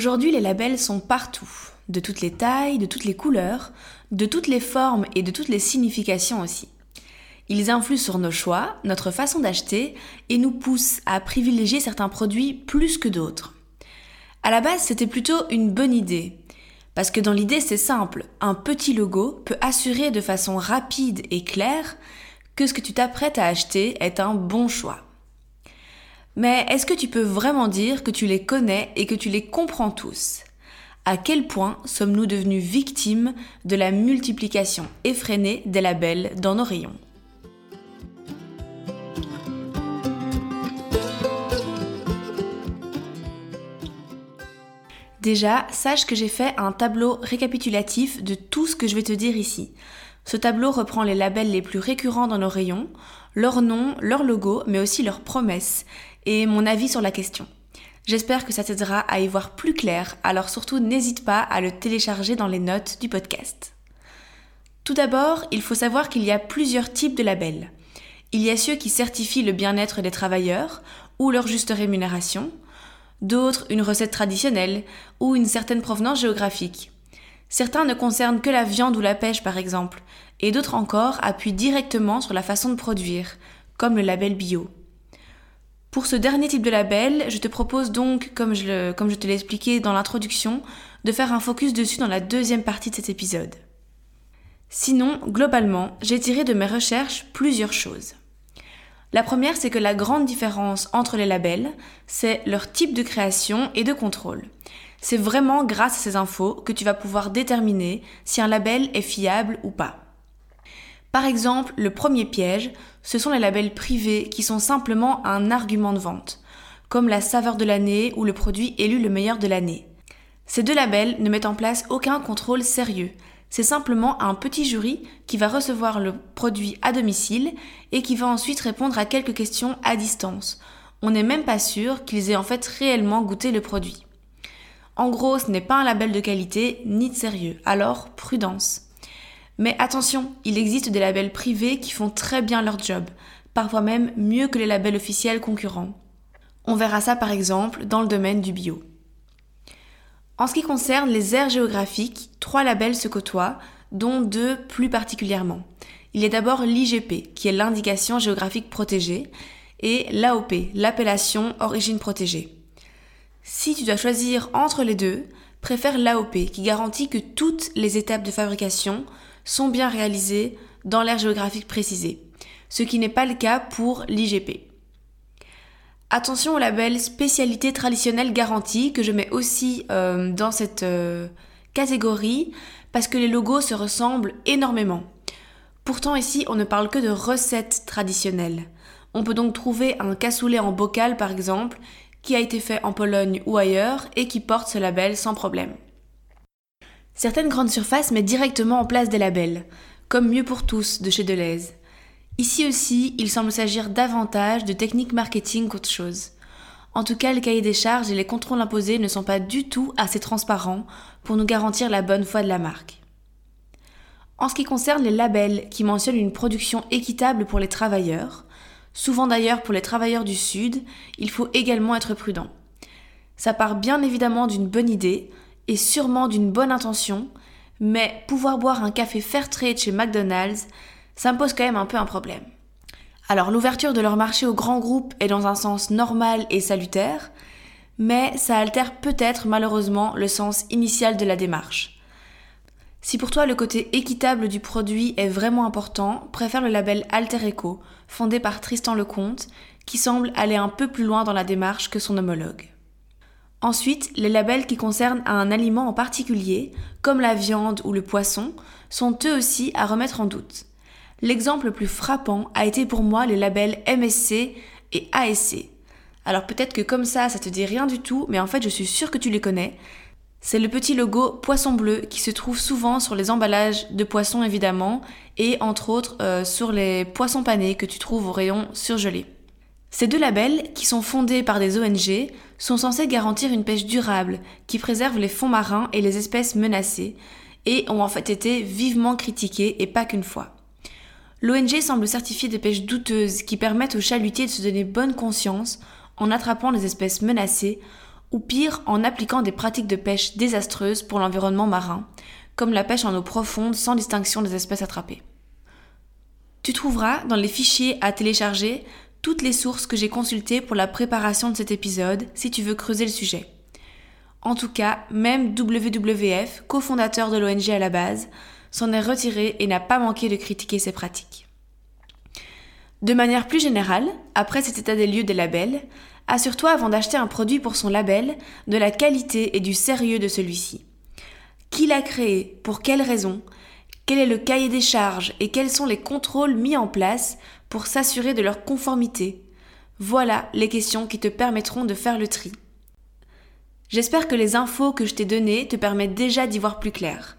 Aujourd'hui, les labels sont partout, de toutes les tailles, de toutes les couleurs, de toutes les formes et de toutes les significations aussi. Ils influent sur nos choix, notre façon d'acheter et nous poussent à privilégier certains produits plus que d'autres. À la base, c'était plutôt une bonne idée. Parce que dans l'idée, c'est simple. Un petit logo peut assurer de façon rapide et claire que ce que tu t'apprêtes à acheter est un bon choix. Mais est-ce que tu peux vraiment dire que tu les connais et que tu les comprends tous? À quel point sommes-nous devenus victimes de la multiplication effrénée des labels dans nos rayons? Déjà, sache que j'ai fait un tableau récapitulatif de tout ce que je vais te dire ici. Ce tableau reprend les labels les plus récurrents dans nos rayons, leurs noms, leurs logos, mais aussi leurs promesses, et mon avis sur la question. J'espère que ça t'aidera à y voir plus clair, alors surtout n'hésite pas à le télécharger dans les notes du podcast. Tout d'abord, il faut savoir qu'il y a plusieurs types de labels. Il y a ceux qui certifient le bien-être des travailleurs ou leur juste rémunération, d'autres une recette traditionnelle ou une certaine provenance géographique. Certains ne concernent que la viande ou la pêche par exemple, et d'autres encore appuient directement sur la façon de produire, comme le label bio. Pour ce dernier type de label, je te propose donc, comme je, te l'ai expliqué dans l'introduction, de faire un focus dessus dans la deuxième partie de cet épisode. Sinon, globalement, j'ai tiré de mes recherches plusieurs choses. La première, c'est que la grande différence entre les labels, c'est leur type de création et de contrôle. C'est vraiment grâce à ces infos que tu vas pouvoir déterminer si un label est fiable ou pas. Par exemple, le premier piège, ce sont les labels privés qui sont simplement un argument de vente, comme la saveur de l'année ou le produit élu le meilleur de l'année. Ces deux labels ne mettent en place aucun contrôle sérieux, c'est simplement un petit jury qui va recevoir le produit à domicile et qui va ensuite répondre à quelques questions à distance. On n'est même pas sûr qu'ils aient en fait réellement goûté le produit. En gros, ce n'est pas un label de qualité ni de sérieux, alors prudence. Mais attention, il existe des labels privés qui font très bien leur job, parfois même mieux que les labels officiels concurrents. On verra ça par exemple dans le domaine du bio. En ce qui concerne les aires géographiques, trois labels se côtoient, dont deux plus particulièrement. Il y a d'abord l'IGP, qui est l'indication géographique protégée, et l'AOP, l'appellation origine protégée. Si tu dois choisir entre les deux, préfère l'AOP, qui garantit que toutes les étapes de fabrication sont bien réalisées dans l'aire géographique précisée, ce qui n'est pas le cas pour l'IGP. Attention au label spécialité traditionnelle garantie que je mets aussi euh, dans cette euh, catégorie parce que les logos se ressemblent énormément. Pourtant ici on ne parle que de recettes traditionnelles. On peut donc trouver un cassoulet en bocal par exemple qui a été fait en Pologne ou ailleurs et qui porte ce label sans problème. Certaines grandes surfaces mettent directement en place des labels, comme Mieux pour tous de chez Deleuze. Ici aussi, il semble s'agir davantage de techniques marketing qu'autre chose. En tout cas, le cahier des charges et les contrôles imposés ne sont pas du tout assez transparents pour nous garantir la bonne foi de la marque. En ce qui concerne les labels qui mentionnent une production équitable pour les travailleurs, souvent d'ailleurs pour les travailleurs du Sud, il faut également être prudent. Ça part bien évidemment d'une bonne idée et sûrement d'une bonne intention, mais pouvoir boire un café fair trade chez McDonald's, ça me pose quand même un peu un problème. Alors l'ouverture de leur marché aux grands groupes est dans un sens normal et salutaire, mais ça altère peut-être malheureusement le sens initial de la démarche. Si pour toi le côté équitable du produit est vraiment important, préfère le label Alter Eco, fondé par Tristan Lecomte, qui semble aller un peu plus loin dans la démarche que son homologue. Ensuite, les labels qui concernent un aliment en particulier, comme la viande ou le poisson, sont eux aussi à remettre en doute. L'exemple le plus frappant a été pour moi les labels MSC et ASC. Alors peut-être que comme ça, ça te dit rien du tout, mais en fait je suis sûre que tu les connais. C'est le petit logo poisson bleu qui se trouve souvent sur les emballages de poissons évidemment et entre autres euh, sur les poissons panés que tu trouves au rayon surgelé. Ces deux labels, qui sont fondés par des ONG, sont censés garantir une pêche durable qui préserve les fonds marins et les espèces menacées et ont en fait été vivement critiqués et pas qu'une fois. L'ONG semble certifier des pêches douteuses qui permettent aux chalutiers de se donner bonne conscience en attrapant les espèces menacées ou pire en appliquant des pratiques de pêche désastreuses pour l'environnement marin, comme la pêche en eau profonde sans distinction des espèces attrapées. Tu trouveras dans les fichiers à télécharger toutes les sources que j'ai consultées pour la préparation de cet épisode si tu veux creuser le sujet. En tout cas, même WWF, cofondateur de l'ONG à la base, s'en est retiré et n'a pas manqué de critiquer ces pratiques. De manière plus générale, après cet état des lieux des labels, assure-toi avant d'acheter un produit pour son label de la qualité et du sérieux de celui-ci. Qui l'a créé Pour quelles raisons Quel est le cahier des charges et quels sont les contrôles mis en place pour s'assurer de leur conformité Voilà les questions qui te permettront de faire le tri. J'espère que les infos que je t'ai données te permettent déjà d'y voir plus clair.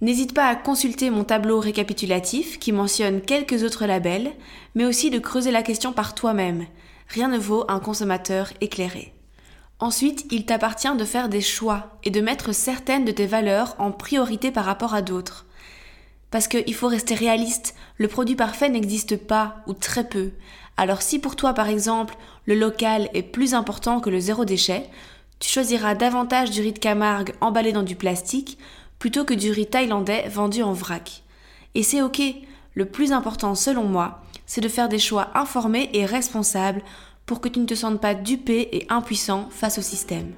N'hésite pas à consulter mon tableau récapitulatif qui mentionne quelques autres labels, mais aussi de creuser la question par toi-même. Rien ne vaut un consommateur éclairé. Ensuite, il t'appartient de faire des choix et de mettre certaines de tes valeurs en priorité par rapport à d'autres. Parce qu'il faut rester réaliste, le produit parfait n'existe pas ou très peu. Alors si pour toi par exemple le local est plus important que le zéro déchet, tu choisiras davantage du riz de Camargue emballé dans du plastique plutôt que du riz thaïlandais vendu en vrac. Et c'est ok, le plus important selon moi, c'est de faire des choix informés et responsables pour que tu ne te sentes pas dupé et impuissant face au système.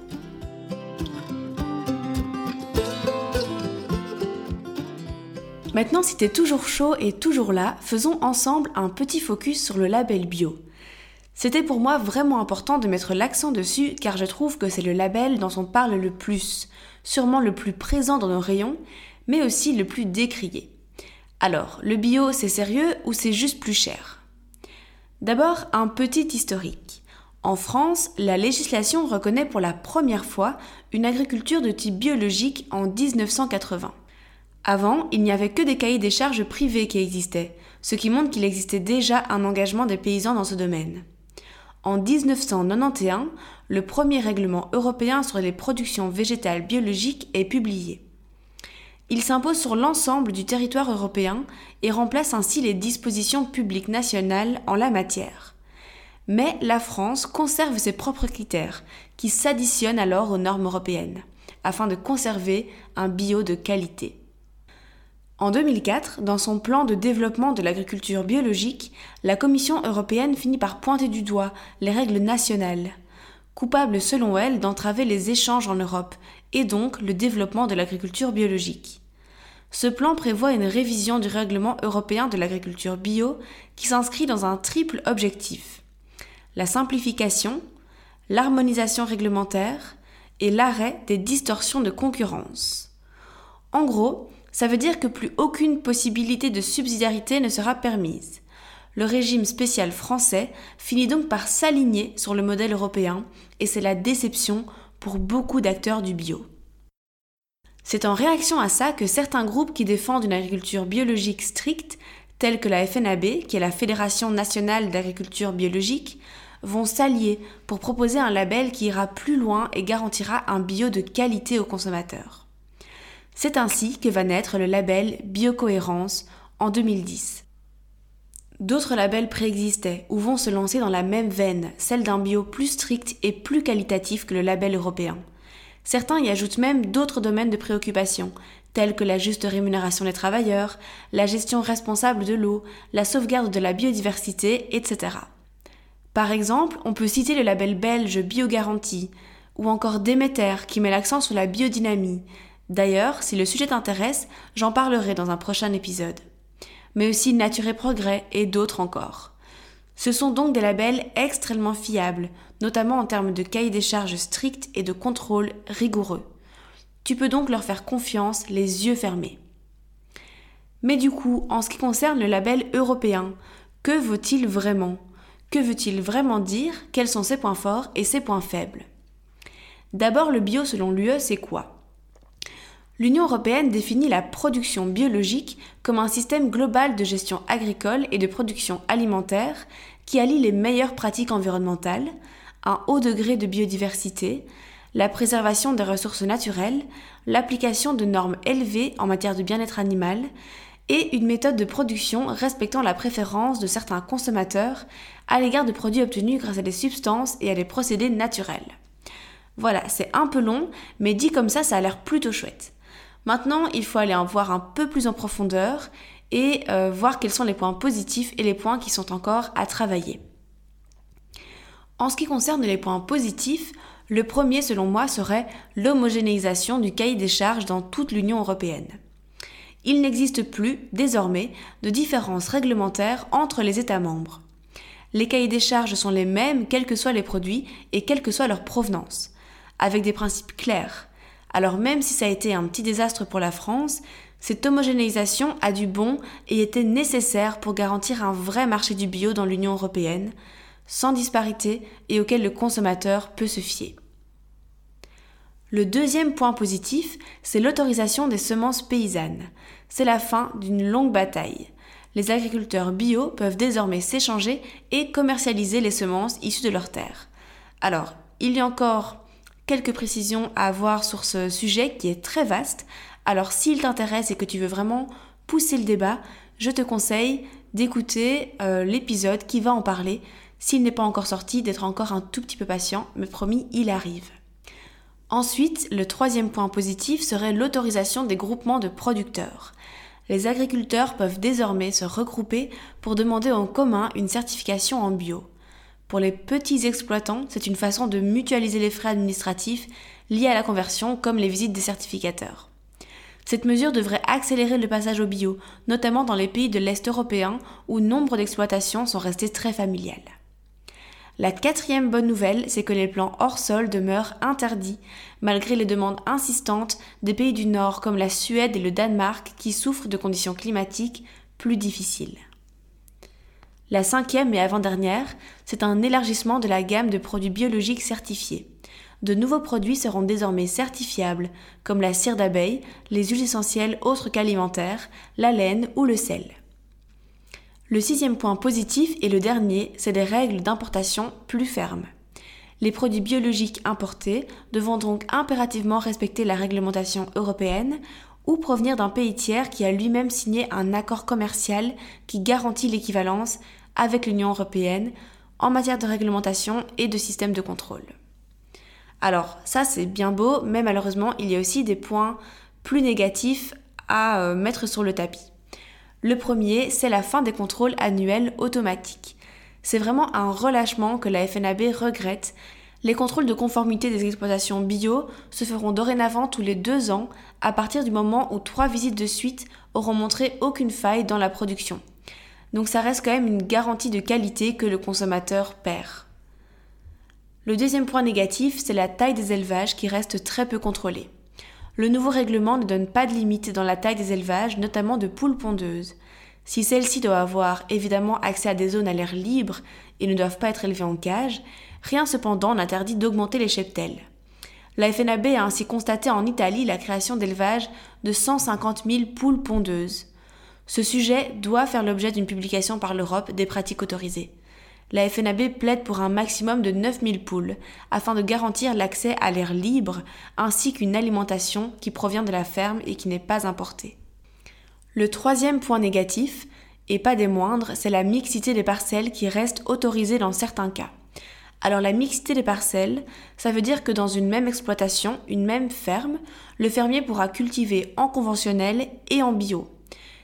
Maintenant, si tu es toujours chaud et toujours là, faisons ensemble un petit focus sur le label bio. C'était pour moi vraiment important de mettre l'accent dessus car je trouve que c'est le label dont on parle le plus, sûrement le plus présent dans nos rayons, mais aussi le plus décrié. Alors, le bio, c'est sérieux ou c'est juste plus cher? D'abord, un petit historique. En France, la législation reconnaît pour la première fois une agriculture de type biologique en 1980. Avant, il n'y avait que des cahiers des charges privés qui existaient, ce qui montre qu'il existait déjà un engagement des paysans dans ce domaine. En 1991, le premier règlement européen sur les productions végétales biologiques est publié. Il s'impose sur l'ensemble du territoire européen et remplace ainsi les dispositions publiques nationales en la matière. Mais la France conserve ses propres critères, qui s'additionnent alors aux normes européennes, afin de conserver un bio de qualité. En 2004, dans son plan de développement de l'agriculture biologique, la Commission européenne finit par pointer du doigt les règles nationales, coupables selon elle d'entraver les échanges en Europe et donc le développement de l'agriculture biologique. Ce plan prévoit une révision du règlement européen de l'agriculture bio qui s'inscrit dans un triple objectif la simplification, l'harmonisation réglementaire et l'arrêt des distorsions de concurrence. En gros, ça veut dire que plus aucune possibilité de subsidiarité ne sera permise. Le régime spécial français finit donc par s'aligner sur le modèle européen et c'est la déception pour beaucoup d'acteurs du bio. C'est en réaction à ça que certains groupes qui défendent une agriculture biologique stricte, tels que la FNAB, qui est la Fédération nationale d'agriculture biologique, vont s'allier pour proposer un label qui ira plus loin et garantira un bio de qualité aux consommateurs. C'est ainsi que va naître le label Biocohérence en 2010. D'autres labels préexistaient ou vont se lancer dans la même veine, celle d'un bio plus strict et plus qualitatif que le label européen. Certains y ajoutent même d'autres domaines de préoccupation, tels que la juste rémunération des travailleurs, la gestion responsable de l'eau, la sauvegarde de la biodiversité, etc. Par exemple, on peut citer le label belge Biogarantie, ou encore Déméter qui met l'accent sur la biodynamie. D'ailleurs, si le sujet t'intéresse, j'en parlerai dans un prochain épisode. Mais aussi Nature et Progrès et d'autres encore. Ce sont donc des labels extrêmement fiables, notamment en termes de cahier des charges stricts et de contrôle rigoureux. Tu peux donc leur faire confiance les yeux fermés. Mais du coup, en ce qui concerne le label européen, que vaut-il vraiment? Que veut-il vraiment dire? Quels sont ses points forts et ses points faibles? D'abord, le bio selon l'UE, c'est quoi? L'Union européenne définit la production biologique comme un système global de gestion agricole et de production alimentaire qui allie les meilleures pratiques environnementales, un haut degré de biodiversité, la préservation des ressources naturelles, l'application de normes élevées en matière de bien-être animal et une méthode de production respectant la préférence de certains consommateurs à l'égard de produits obtenus grâce à des substances et à des procédés naturels. Voilà, c'est un peu long, mais dit comme ça, ça a l'air plutôt chouette. Maintenant, il faut aller en voir un peu plus en profondeur et euh, voir quels sont les points positifs et les points qui sont encore à travailler. En ce qui concerne les points positifs, le premier selon moi serait l'homogénéisation du cahier des charges dans toute l'Union européenne. Il n'existe plus, désormais, de différences réglementaires entre les États membres. Les cahiers des charges sont les mêmes quels que soient les produits et quelle que soit leur provenance avec des principes clairs. Alors même si ça a été un petit désastre pour la France, cette homogénéisation a du bon et était nécessaire pour garantir un vrai marché du bio dans l'Union européenne, sans disparité et auquel le consommateur peut se fier. Le deuxième point positif, c'est l'autorisation des semences paysannes. C'est la fin d'une longue bataille. Les agriculteurs bio peuvent désormais s'échanger et commercialiser les semences issues de leurs terres. Alors, il y a encore quelques précisions à avoir sur ce sujet qui est très vaste. Alors s'il t'intéresse et que tu veux vraiment pousser le débat, je te conseille d'écouter euh, l'épisode qui va en parler. S'il n'est pas encore sorti, d'être encore un tout petit peu patient, mais promis, il arrive. Ensuite, le troisième point positif serait l'autorisation des groupements de producteurs. Les agriculteurs peuvent désormais se regrouper pour demander en commun une certification en bio. Pour les petits exploitants, c'est une façon de mutualiser les frais administratifs liés à la conversion, comme les visites des certificateurs. Cette mesure devrait accélérer le passage au bio, notamment dans les pays de l'Est européen où nombre d'exploitations sont restées très familiales. La quatrième bonne nouvelle, c'est que les plants hors sol demeurent interdits, malgré les demandes insistantes des pays du Nord comme la Suède et le Danemark qui souffrent de conditions climatiques plus difficiles. La cinquième et avant-dernière, c'est un élargissement de la gamme de produits biologiques certifiés. De nouveaux produits seront désormais certifiables, comme la cire d'abeille, les huiles essentielles autres qu'alimentaires, la laine ou le sel. Le sixième point positif et le dernier, c'est des règles d'importation plus fermes. Les produits biologiques importés devront donc impérativement respecter la réglementation européenne ou provenir d'un pays tiers qui a lui-même signé un accord commercial qui garantit l'équivalence avec l'Union européenne en matière de réglementation et de système de contrôle. Alors ça c'est bien beau, mais malheureusement il y a aussi des points plus négatifs à euh, mettre sur le tapis. Le premier, c'est la fin des contrôles annuels automatiques. C'est vraiment un relâchement que la FNAB regrette les contrôles de conformité des exploitations bio se feront dorénavant tous les deux ans à partir du moment où trois visites de suite auront montré aucune faille dans la production. Donc ça reste quand même une garantie de qualité que le consommateur perd. Le deuxième point négatif, c'est la taille des élevages qui reste très peu contrôlée. Le nouveau règlement ne donne pas de limite dans la taille des élevages, notamment de poules pondeuses. Si celles-ci doivent avoir évidemment accès à des zones à l'air libre et ne doivent pas être élevées en cage, Rien cependant n'interdit d'augmenter les cheptels. La FNAB a ainsi constaté en Italie la création d'élevages de 150 000 poules pondeuses. Ce sujet doit faire l'objet d'une publication par l'Europe des pratiques autorisées. La FNAB plaide pour un maximum de 9000 poules, afin de garantir l'accès à l'air libre, ainsi qu'une alimentation qui provient de la ferme et qui n'est pas importée. Le troisième point négatif, et pas des moindres, c'est la mixité des parcelles qui reste autorisée dans certains cas. Alors la mixité des parcelles, ça veut dire que dans une même exploitation, une même ferme, le fermier pourra cultiver en conventionnel et en bio.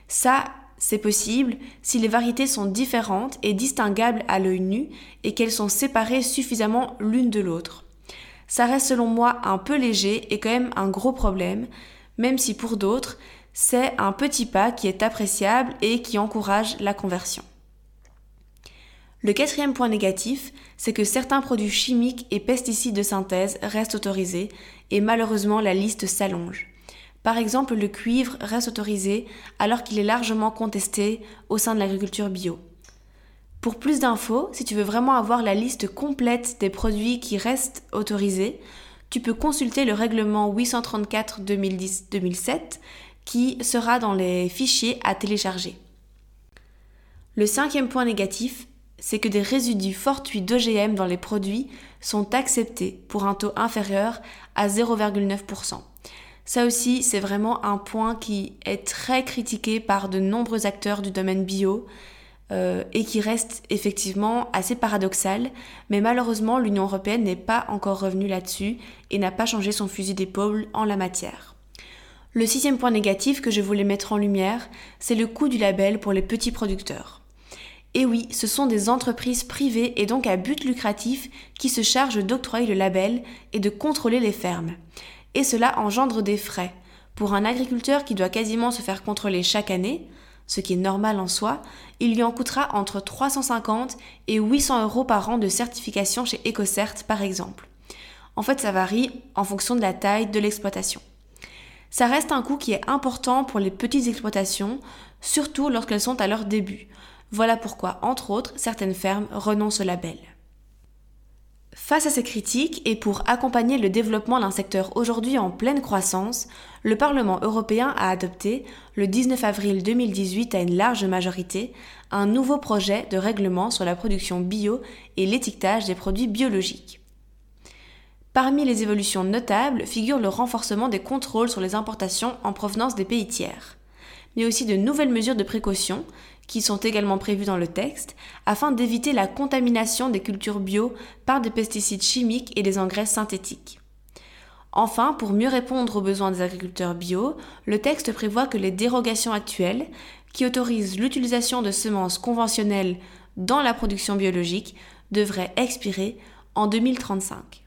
Ça, c'est possible si les variétés sont différentes et distinguables à l'œil nu et qu'elles sont séparées suffisamment l'une de l'autre. Ça reste selon moi un peu léger et quand même un gros problème, même si pour d'autres, c'est un petit pas qui est appréciable et qui encourage la conversion. Le quatrième point négatif, c'est que certains produits chimiques et pesticides de synthèse restent autorisés et malheureusement la liste s'allonge. Par exemple, le cuivre reste autorisé alors qu'il est largement contesté au sein de l'agriculture bio. Pour plus d'infos, si tu veux vraiment avoir la liste complète des produits qui restent autorisés, tu peux consulter le règlement 834-2010-2007 qui sera dans les fichiers à télécharger. Le cinquième point négatif, c'est que des résidus fortuits d'OGM dans les produits sont acceptés pour un taux inférieur à 0,9%. Ça aussi, c'est vraiment un point qui est très critiqué par de nombreux acteurs du domaine bio euh, et qui reste effectivement assez paradoxal, mais malheureusement l'Union européenne n'est pas encore revenue là-dessus et n'a pas changé son fusil d'épaule en la matière. Le sixième point négatif que je voulais mettre en lumière, c'est le coût du label pour les petits producteurs. Et oui, ce sont des entreprises privées et donc à but lucratif qui se chargent d'octroyer le label et de contrôler les fermes et cela engendre des frais. Pour un agriculteur qui doit quasiment se faire contrôler chaque année, ce qui est normal en soi, il lui en coûtera entre 350 et 800 euros par an de certification chez EcoCert par exemple. En fait, ça varie en fonction de la taille de l'exploitation. Ça reste un coût qui est important pour les petites exploitations, surtout lorsqu'elles sont à leur début. Voilà pourquoi, entre autres, certaines fermes renoncent au label. Face à ces critiques et pour accompagner le développement d'un secteur aujourd'hui en pleine croissance, le Parlement européen a adopté, le 19 avril 2018 à une large majorité, un nouveau projet de règlement sur la production bio et l'étiquetage des produits biologiques. Parmi les évolutions notables figure le renforcement des contrôles sur les importations en provenance des pays tiers, mais aussi de nouvelles mesures de précaution qui sont également prévus dans le texte, afin d'éviter la contamination des cultures bio par des pesticides chimiques et des engrais synthétiques. Enfin, pour mieux répondre aux besoins des agriculteurs bio, le texte prévoit que les dérogations actuelles, qui autorisent l'utilisation de semences conventionnelles dans la production biologique, devraient expirer en 2035.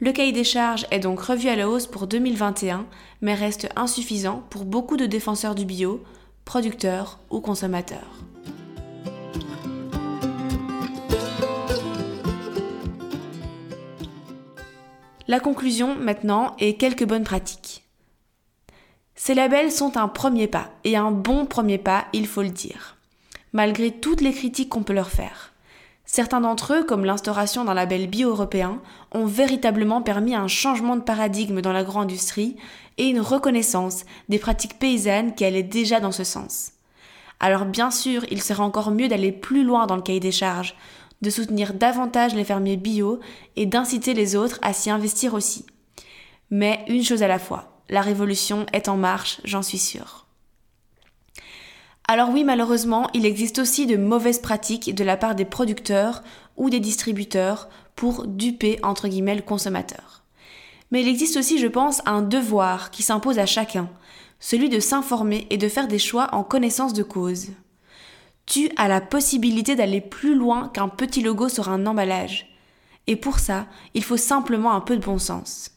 Le cahier des charges est donc revu à la hausse pour 2021, mais reste insuffisant pour beaucoup de défenseurs du bio, producteurs ou consommateurs. La conclusion maintenant est quelques bonnes pratiques. Ces labels sont un premier pas, et un bon premier pas, il faut le dire, malgré toutes les critiques qu'on peut leur faire. Certains d'entre eux, comme l'instauration d'un label bio-européen, ont véritablement permis un changement de paradigme dans l'agro-industrie et une reconnaissance des pratiques paysannes qui allaient déjà dans ce sens. Alors bien sûr, il serait encore mieux d'aller plus loin dans le cahier des charges, de soutenir davantage les fermiers bio et d'inciter les autres à s'y investir aussi. Mais une chose à la fois, la révolution est en marche, j'en suis sûre. Alors oui, malheureusement, il existe aussi de mauvaises pratiques de la part des producteurs ou des distributeurs pour duper entre guillemets le consommateur. Mais il existe aussi, je pense, un devoir qui s'impose à chacun, celui de s'informer et de faire des choix en connaissance de cause. Tu as la possibilité d'aller plus loin qu'un petit logo sur un emballage. Et pour ça, il faut simplement un peu de bon sens.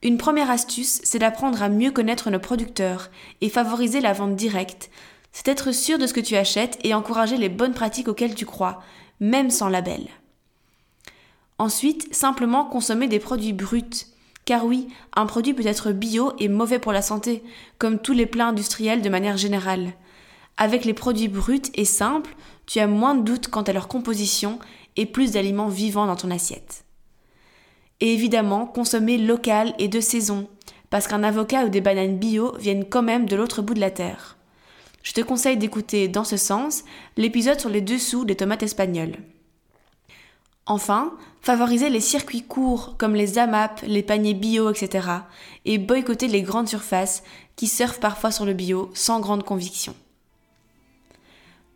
Une première astuce, c'est d'apprendre à mieux connaître nos producteurs et favoriser la vente directe, c'est être sûr de ce que tu achètes et encourager les bonnes pratiques auxquelles tu crois, même sans label. Ensuite, simplement consommer des produits bruts. Car oui, un produit peut être bio et mauvais pour la santé, comme tous les plats industriels de manière générale. Avec les produits bruts et simples, tu as moins de doutes quant à leur composition et plus d'aliments vivants dans ton assiette. Et évidemment, consommer local et de saison, parce qu'un avocat ou des bananes bio viennent quand même de l'autre bout de la terre je te conseille d'écouter dans ce sens l'épisode sur les dessous des tomates espagnoles. Enfin, favoriser les circuits courts comme les AMAP, les paniers bio, etc. et boycotter les grandes surfaces qui surfent parfois sur le bio sans grande conviction.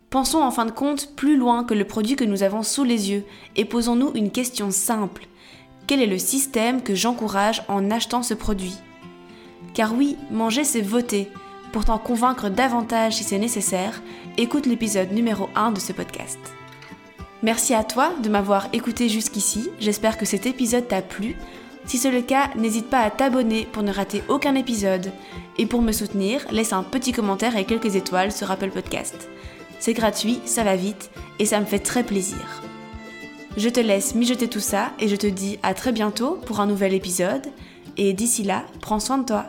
Pensons en fin de compte plus loin que le produit que nous avons sous les yeux et posons-nous une question simple. Quel est le système que j'encourage en achetant ce produit? Car oui, manger c'est voter. Pour t'en convaincre davantage si c'est nécessaire, écoute l'épisode numéro 1 de ce podcast. Merci à toi de m'avoir écouté jusqu'ici, j'espère que cet épisode t'a plu. Si c'est le cas, n'hésite pas à t'abonner pour ne rater aucun épisode. Et pour me soutenir, laisse un petit commentaire et quelques étoiles sur Apple Podcast. C'est gratuit, ça va vite et ça me fait très plaisir. Je te laisse mijoter tout ça et je te dis à très bientôt pour un nouvel épisode. Et d'ici là, prends soin de toi.